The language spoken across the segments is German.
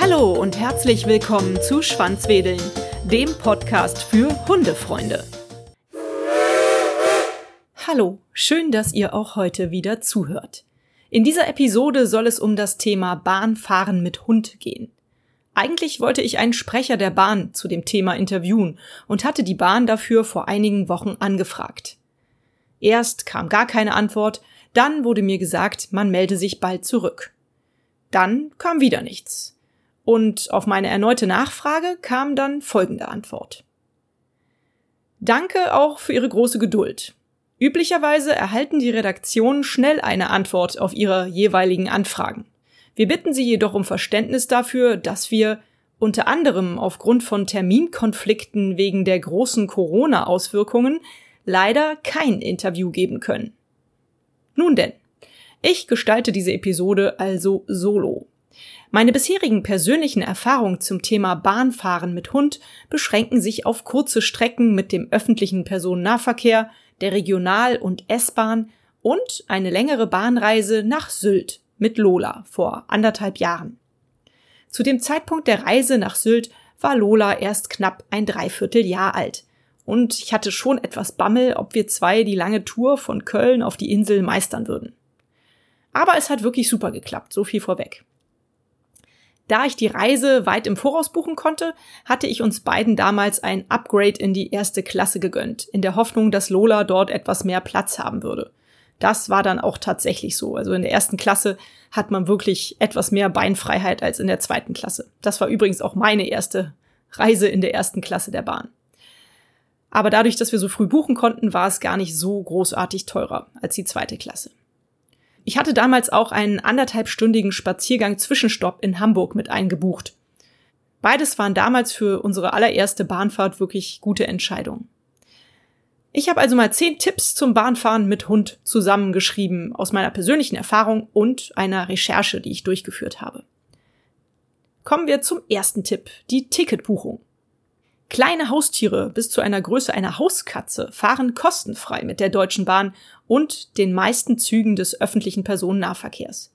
Hallo und herzlich willkommen zu Schwanzwedeln, dem Podcast für Hundefreunde. Hallo, schön, dass ihr auch heute wieder zuhört. In dieser Episode soll es um das Thema Bahnfahren mit Hund gehen. Eigentlich wollte ich einen Sprecher der Bahn zu dem Thema interviewen und hatte die Bahn dafür vor einigen Wochen angefragt. Erst kam gar keine Antwort, dann wurde mir gesagt, man melde sich bald zurück. Dann kam wieder nichts. Und auf meine erneute Nachfrage kam dann folgende Antwort. Danke auch für Ihre große Geduld. Üblicherweise erhalten die Redaktionen schnell eine Antwort auf ihre jeweiligen Anfragen. Wir bitten Sie jedoch um Verständnis dafür, dass wir unter anderem aufgrund von Terminkonflikten wegen der großen Corona-Auswirkungen leider kein Interview geben können. Nun denn, ich gestalte diese Episode also solo. Meine bisherigen persönlichen Erfahrungen zum Thema Bahnfahren mit Hund beschränken sich auf kurze Strecken mit dem öffentlichen Personennahverkehr, der Regional- und S-Bahn und eine längere Bahnreise nach Sylt mit Lola vor anderthalb Jahren. Zu dem Zeitpunkt der Reise nach Sylt war Lola erst knapp ein Dreivierteljahr alt. Und ich hatte schon etwas Bammel, ob wir zwei die lange Tour von Köln auf die Insel meistern würden. Aber es hat wirklich super geklappt, so viel vorweg. Da ich die Reise weit im Voraus buchen konnte, hatte ich uns beiden damals ein Upgrade in die erste Klasse gegönnt, in der Hoffnung, dass Lola dort etwas mehr Platz haben würde. Das war dann auch tatsächlich so. Also in der ersten Klasse hat man wirklich etwas mehr Beinfreiheit als in der zweiten Klasse. Das war übrigens auch meine erste Reise in der ersten Klasse der Bahn. Aber dadurch, dass wir so früh buchen konnten, war es gar nicht so großartig teurer als die zweite Klasse. Ich hatte damals auch einen anderthalbstündigen Spaziergang Zwischenstopp in Hamburg mit eingebucht. Beides waren damals für unsere allererste Bahnfahrt wirklich gute Entscheidungen. Ich habe also mal zehn Tipps zum Bahnfahren mit Hund zusammengeschrieben aus meiner persönlichen Erfahrung und einer Recherche, die ich durchgeführt habe. Kommen wir zum ersten Tipp, die Ticketbuchung. Kleine Haustiere bis zu einer Größe einer Hauskatze fahren kostenfrei mit der Deutschen Bahn und den meisten Zügen des öffentlichen Personennahverkehrs.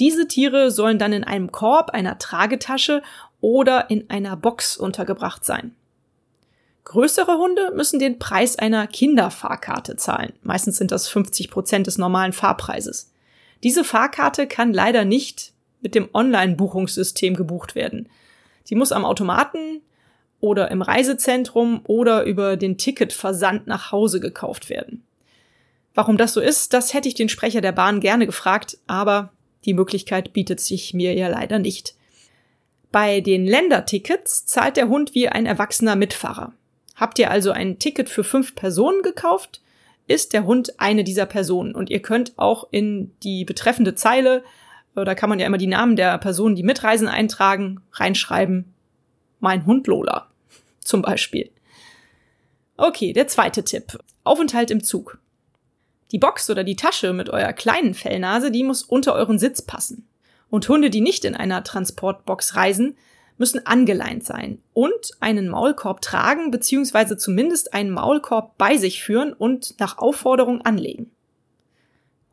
Diese Tiere sollen dann in einem Korb, einer Tragetasche oder in einer Box untergebracht sein. Größere Hunde müssen den Preis einer Kinderfahrkarte zahlen. Meistens sind das 50 Prozent des normalen Fahrpreises. Diese Fahrkarte kann leider nicht mit dem Online-Buchungssystem gebucht werden. Sie muss am Automaten oder im Reisezentrum oder über den Ticketversand nach Hause gekauft werden. Warum das so ist, das hätte ich den Sprecher der Bahn gerne gefragt, aber die Möglichkeit bietet sich mir ja leider nicht. Bei den Ländertickets zahlt der Hund wie ein erwachsener Mitfahrer. Habt ihr also ein Ticket für fünf Personen gekauft, ist der Hund eine dieser Personen und ihr könnt auch in die betreffende Zeile, äh, da kann man ja immer die Namen der Personen, die mitreisen, eintragen, reinschreiben, mein Hund Lola zum Beispiel. Okay, der zweite Tipp. Aufenthalt im Zug. Die Box oder die Tasche mit eurer kleinen Fellnase, die muss unter euren Sitz passen. Und Hunde, die nicht in einer Transportbox reisen, müssen angeleint sein und einen Maulkorb tragen bzw. zumindest einen Maulkorb bei sich führen und nach Aufforderung anlegen.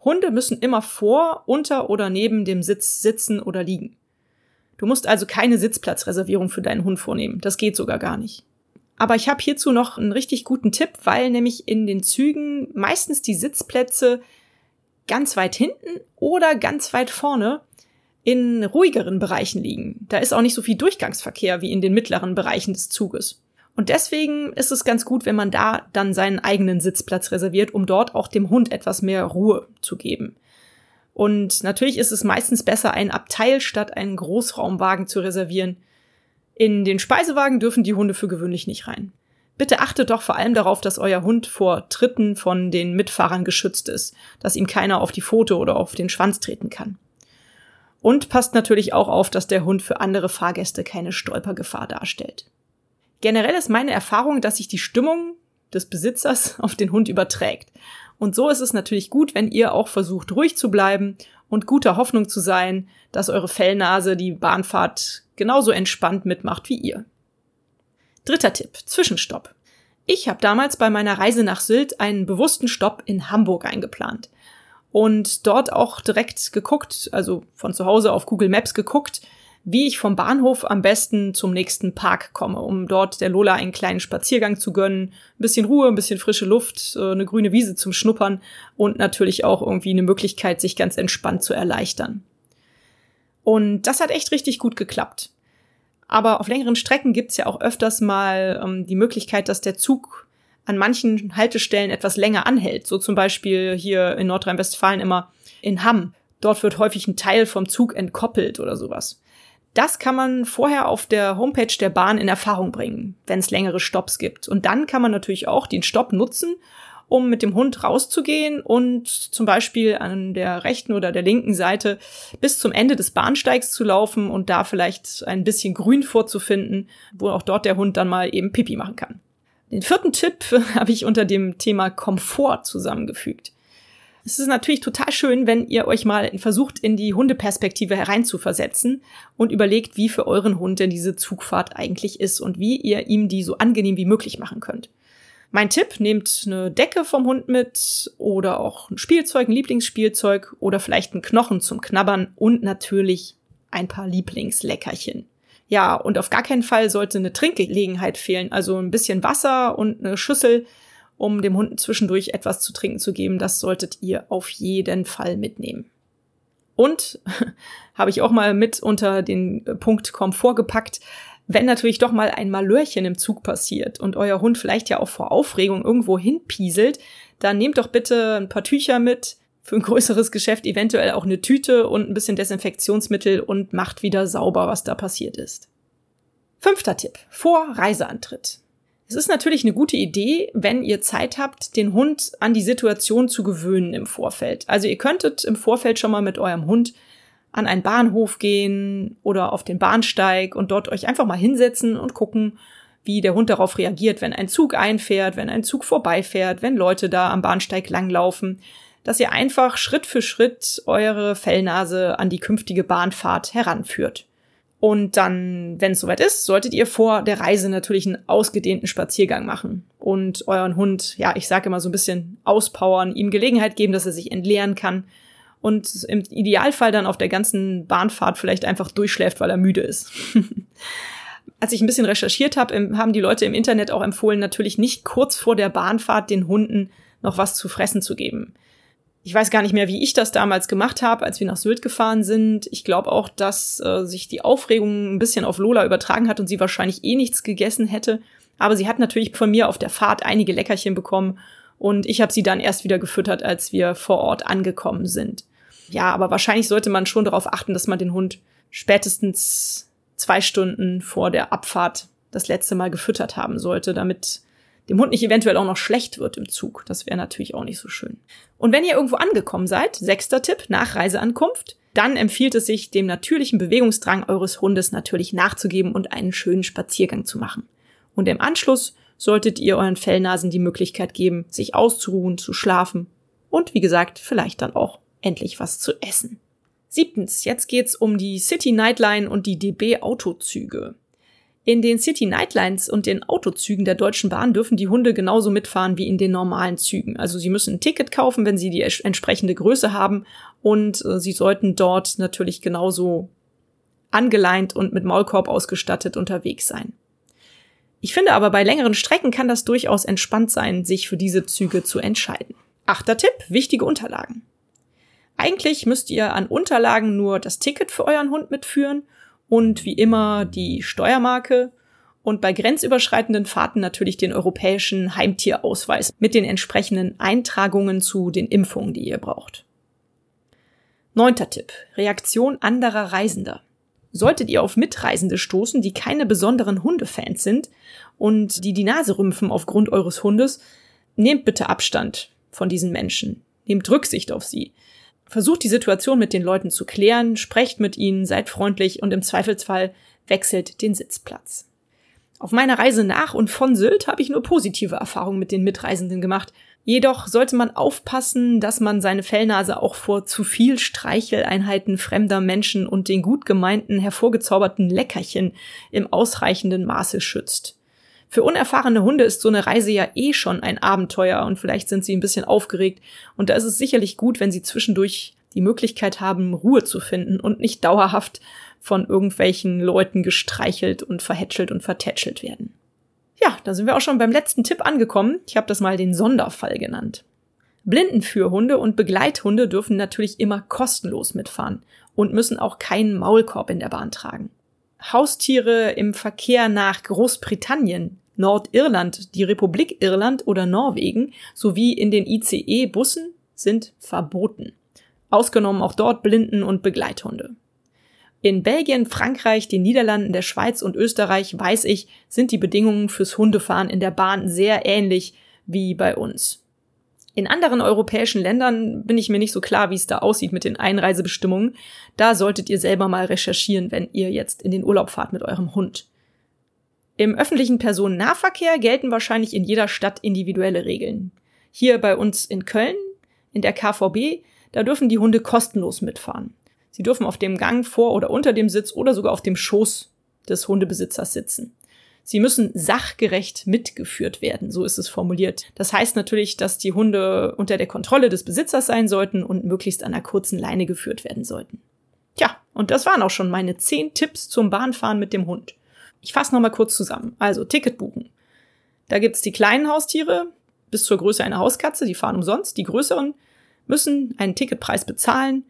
Hunde müssen immer vor, unter oder neben dem Sitz sitzen oder liegen. Du musst also keine Sitzplatzreservierung für deinen Hund vornehmen. Das geht sogar gar nicht. Aber ich habe hierzu noch einen richtig guten Tipp, weil nämlich in den Zügen meistens die Sitzplätze ganz weit hinten oder ganz weit vorne in ruhigeren Bereichen liegen. Da ist auch nicht so viel Durchgangsverkehr wie in den mittleren Bereichen des Zuges. Und deswegen ist es ganz gut, wenn man da dann seinen eigenen Sitzplatz reserviert, um dort auch dem Hund etwas mehr Ruhe zu geben. Und natürlich ist es meistens besser, ein Abteil statt einen Großraumwagen zu reservieren. In den Speisewagen dürfen die Hunde für gewöhnlich nicht rein. Bitte achtet doch vor allem darauf, dass euer Hund vor Tritten von den Mitfahrern geschützt ist, dass ihm keiner auf die Pfote oder auf den Schwanz treten kann. Und passt natürlich auch auf, dass der Hund für andere Fahrgäste keine Stolpergefahr darstellt. Generell ist meine Erfahrung, dass sich die Stimmung des Besitzers auf den Hund überträgt. Und so ist es natürlich gut, wenn ihr auch versucht, ruhig zu bleiben und guter Hoffnung zu sein, dass eure Fellnase die Bahnfahrt genauso entspannt mitmacht wie ihr. Dritter Tipp, Zwischenstopp. Ich habe damals bei meiner Reise nach Sylt einen bewussten Stopp in Hamburg eingeplant. und dort auch direkt geguckt, also von zu Hause auf Google Maps geguckt, wie ich vom Bahnhof am besten zum nächsten Park komme, um dort der Lola einen kleinen Spaziergang zu gönnen, ein bisschen Ruhe, ein bisschen frische Luft, äh, eine grüne Wiese zum Schnuppern und natürlich auch irgendwie eine Möglichkeit, sich ganz entspannt zu erleichtern. Und das hat echt richtig gut geklappt. Aber auf längeren Strecken gibt's ja auch öfters mal ähm, die Möglichkeit, dass der Zug an manchen Haltestellen etwas länger anhält. So zum Beispiel hier in Nordrhein-Westfalen immer in Hamm. Dort wird häufig ein Teil vom Zug entkoppelt oder sowas. Das kann man vorher auf der Homepage der Bahn in Erfahrung bringen, wenn es längere Stopps gibt. Und dann kann man natürlich auch den Stopp nutzen, um mit dem Hund rauszugehen und zum Beispiel an der rechten oder der linken Seite bis zum Ende des Bahnsteigs zu laufen und da vielleicht ein bisschen Grün vorzufinden, wo auch dort der Hund dann mal eben Pipi machen kann. Den vierten Tipp habe ich unter dem Thema Komfort zusammengefügt. Es ist natürlich total schön, wenn ihr euch mal versucht, in die Hundeperspektive hereinzuversetzen und überlegt, wie für euren Hund denn diese Zugfahrt eigentlich ist und wie ihr ihm die so angenehm wie möglich machen könnt. Mein Tipp, nehmt eine Decke vom Hund mit oder auch ein Spielzeug, ein Lieblingsspielzeug oder vielleicht einen Knochen zum Knabbern und natürlich ein paar Lieblingsleckerchen. Ja, und auf gar keinen Fall sollte eine Trinkgelegenheit fehlen, also ein bisschen Wasser und eine Schüssel um dem Hund zwischendurch etwas zu trinken zu geben. Das solltet ihr auf jeden Fall mitnehmen. Und habe ich auch mal mit unter den äh, Punkt Komfort gepackt, wenn natürlich doch mal ein Malörchen im Zug passiert und euer Hund vielleicht ja auch vor Aufregung irgendwo hinpieselt, dann nehmt doch bitte ein paar Tücher mit, für ein größeres Geschäft eventuell auch eine Tüte und ein bisschen Desinfektionsmittel und macht wieder sauber, was da passiert ist. Fünfter Tipp. Vor Reiseantritt. Es ist natürlich eine gute Idee, wenn ihr Zeit habt, den Hund an die Situation zu gewöhnen im Vorfeld. Also ihr könntet im Vorfeld schon mal mit eurem Hund an einen Bahnhof gehen oder auf den Bahnsteig und dort euch einfach mal hinsetzen und gucken, wie der Hund darauf reagiert, wenn ein Zug einfährt, wenn ein Zug vorbeifährt, wenn Leute da am Bahnsteig langlaufen, dass ihr einfach Schritt für Schritt eure Fellnase an die künftige Bahnfahrt heranführt. Und dann, wenn es soweit ist, solltet ihr vor der Reise natürlich einen ausgedehnten Spaziergang machen und euren Hund, ja, ich sage immer so ein bisschen auspowern, ihm Gelegenheit geben, dass er sich entleeren kann und im Idealfall dann auf der ganzen Bahnfahrt vielleicht einfach durchschläft, weil er müde ist. Als ich ein bisschen recherchiert habe, haben die Leute im Internet auch empfohlen, natürlich nicht kurz vor der Bahnfahrt den Hunden noch was zu fressen zu geben. Ich weiß gar nicht mehr, wie ich das damals gemacht habe, als wir nach Sylt gefahren sind. Ich glaube auch, dass äh, sich die Aufregung ein bisschen auf Lola übertragen hat und sie wahrscheinlich eh nichts gegessen hätte. Aber sie hat natürlich von mir auf der Fahrt einige Leckerchen bekommen und ich habe sie dann erst wieder gefüttert, als wir vor Ort angekommen sind. Ja, aber wahrscheinlich sollte man schon darauf achten, dass man den Hund spätestens zwei Stunden vor der Abfahrt das letzte Mal gefüttert haben sollte, damit dem Hund nicht eventuell auch noch schlecht wird im Zug. Das wäre natürlich auch nicht so schön. Und wenn ihr irgendwo angekommen seid, sechster Tipp nach Reiseankunft, dann empfiehlt es sich, dem natürlichen Bewegungsdrang eures Hundes natürlich nachzugeben und einen schönen Spaziergang zu machen. Und im Anschluss solltet ihr euren Fellnasen die Möglichkeit geben, sich auszuruhen, zu schlafen und wie gesagt, vielleicht dann auch endlich was zu essen. Siebtens, jetzt geht's um die City Nightline und die DB Autozüge. In den City Nightlines und den Autozügen der Deutschen Bahn dürfen die Hunde genauso mitfahren wie in den normalen Zügen. Also sie müssen ein Ticket kaufen, wenn sie die entsprechende Größe haben und äh, sie sollten dort natürlich genauso angeleint und mit Maulkorb ausgestattet unterwegs sein. Ich finde aber bei längeren Strecken kann das durchaus entspannt sein, sich für diese Züge zu entscheiden. Achter Tipp, wichtige Unterlagen. Eigentlich müsst ihr an Unterlagen nur das Ticket für euren Hund mitführen und wie immer die Steuermarke und bei grenzüberschreitenden Fahrten natürlich den europäischen Heimtierausweis mit den entsprechenden Eintragungen zu den Impfungen, die ihr braucht. Neunter Tipp. Reaktion anderer Reisender. Solltet ihr auf Mitreisende stoßen, die keine besonderen Hundefans sind und die die Nase rümpfen aufgrund eures Hundes, nehmt bitte Abstand von diesen Menschen. Nehmt Rücksicht auf sie. Versucht die Situation mit den Leuten zu klären, sprecht mit ihnen, seid freundlich und im Zweifelsfall wechselt den Sitzplatz. Auf meiner Reise nach und von Sylt habe ich nur positive Erfahrungen mit den Mitreisenden gemacht. Jedoch sollte man aufpassen, dass man seine Fellnase auch vor zu viel Streicheleinheiten fremder Menschen und den gut gemeinten, hervorgezauberten Leckerchen im ausreichenden Maße schützt. Für unerfahrene Hunde ist so eine Reise ja eh schon ein Abenteuer und vielleicht sind sie ein bisschen aufgeregt. Und da ist es sicherlich gut, wenn sie zwischendurch die Möglichkeit haben, Ruhe zu finden und nicht dauerhaft von irgendwelchen Leuten gestreichelt und verhätschelt und vertätschelt werden. Ja, da sind wir auch schon beim letzten Tipp angekommen. Ich habe das mal den Sonderfall genannt. Blindenführhunde und Begleithunde dürfen natürlich immer kostenlos mitfahren und müssen auch keinen Maulkorb in der Bahn tragen. Haustiere im Verkehr nach Großbritannien, Nordirland, die Republik Irland oder Norwegen sowie in den ICE-Bussen sind verboten. Ausgenommen auch dort Blinden- und Begleithunde. In Belgien, Frankreich, den Niederlanden, der Schweiz und Österreich, weiß ich, sind die Bedingungen fürs Hundefahren in der Bahn sehr ähnlich wie bei uns. In anderen europäischen Ländern bin ich mir nicht so klar, wie es da aussieht mit den Einreisebestimmungen. Da solltet ihr selber mal recherchieren, wenn ihr jetzt in den Urlaub fahrt mit eurem Hund. Im öffentlichen Personennahverkehr gelten wahrscheinlich in jeder Stadt individuelle Regeln. Hier bei uns in Köln, in der KVB, da dürfen die Hunde kostenlos mitfahren. Sie dürfen auf dem Gang vor oder unter dem Sitz oder sogar auf dem Schoß des Hundebesitzers sitzen. Sie müssen sachgerecht mitgeführt werden, so ist es formuliert. Das heißt natürlich, dass die Hunde unter der Kontrolle des Besitzers sein sollten und möglichst an einer kurzen Leine geführt werden sollten. Tja, und das waren auch schon meine zehn Tipps zum Bahnfahren mit dem Hund. Ich fasse nochmal kurz zusammen. Also Ticket buchen. Da gibt's die kleinen Haustiere bis zur Größe einer Hauskatze, die fahren umsonst. Die größeren müssen einen Ticketpreis bezahlen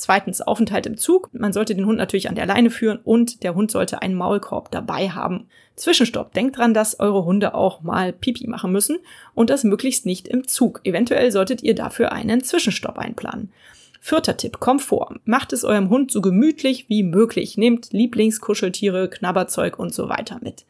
Zweitens Aufenthalt im Zug. Man sollte den Hund natürlich an der Leine führen und der Hund sollte einen Maulkorb dabei haben. Zwischenstopp. Denkt dran, dass eure Hunde auch mal Pipi machen müssen und das möglichst nicht im Zug. Eventuell solltet ihr dafür einen Zwischenstopp einplanen. Vierter Tipp, Komfort. Macht es eurem Hund so gemütlich wie möglich. Nehmt Lieblingskuscheltiere, Knabberzeug und so weiter mit.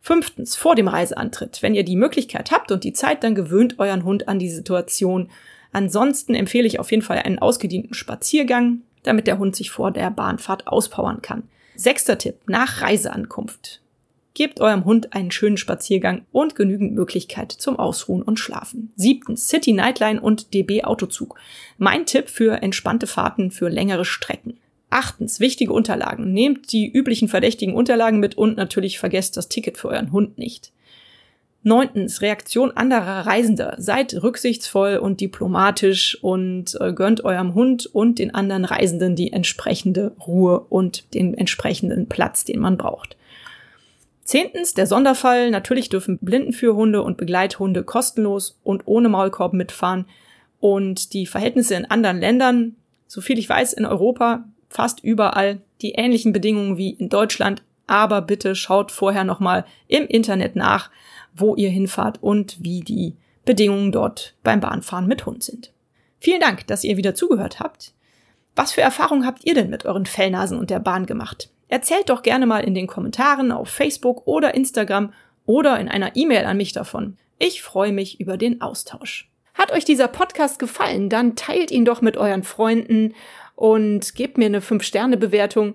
Fünftens, vor dem Reiseantritt. Wenn ihr die Möglichkeit habt und die Zeit, dann gewöhnt euren Hund an die Situation Ansonsten empfehle ich auf jeden Fall einen ausgedienten Spaziergang, damit der Hund sich vor der Bahnfahrt auspowern kann. Sechster Tipp, nach Reiseankunft. Gebt eurem Hund einen schönen Spaziergang und genügend Möglichkeit zum Ausruhen und Schlafen. Siebtens, City Nightline und DB Autozug. Mein Tipp für entspannte Fahrten für längere Strecken. Achtens, wichtige Unterlagen. Nehmt die üblichen verdächtigen Unterlagen mit und natürlich vergesst das Ticket für euren Hund nicht. Neuntens, Reaktion anderer Reisender. Seid rücksichtsvoll und diplomatisch und äh, gönnt eurem Hund und den anderen Reisenden die entsprechende Ruhe und den entsprechenden Platz, den man braucht. Zehntens, der Sonderfall. Natürlich dürfen Blindenführhunde und Begleithunde kostenlos und ohne Maulkorb mitfahren. Und die Verhältnisse in anderen Ländern, soviel ich weiß, in Europa fast überall die ähnlichen Bedingungen wie in Deutschland. Aber bitte schaut vorher nochmal im Internet nach, wo ihr hinfahrt und wie die Bedingungen dort beim Bahnfahren mit Hund sind. Vielen Dank, dass ihr wieder zugehört habt. Was für Erfahrungen habt ihr denn mit euren Fellnasen und der Bahn gemacht? Erzählt doch gerne mal in den Kommentaren auf Facebook oder Instagram oder in einer E-Mail an mich davon. Ich freue mich über den Austausch. Hat euch dieser Podcast gefallen, dann teilt ihn doch mit euren Freunden und gebt mir eine 5-Sterne-Bewertung,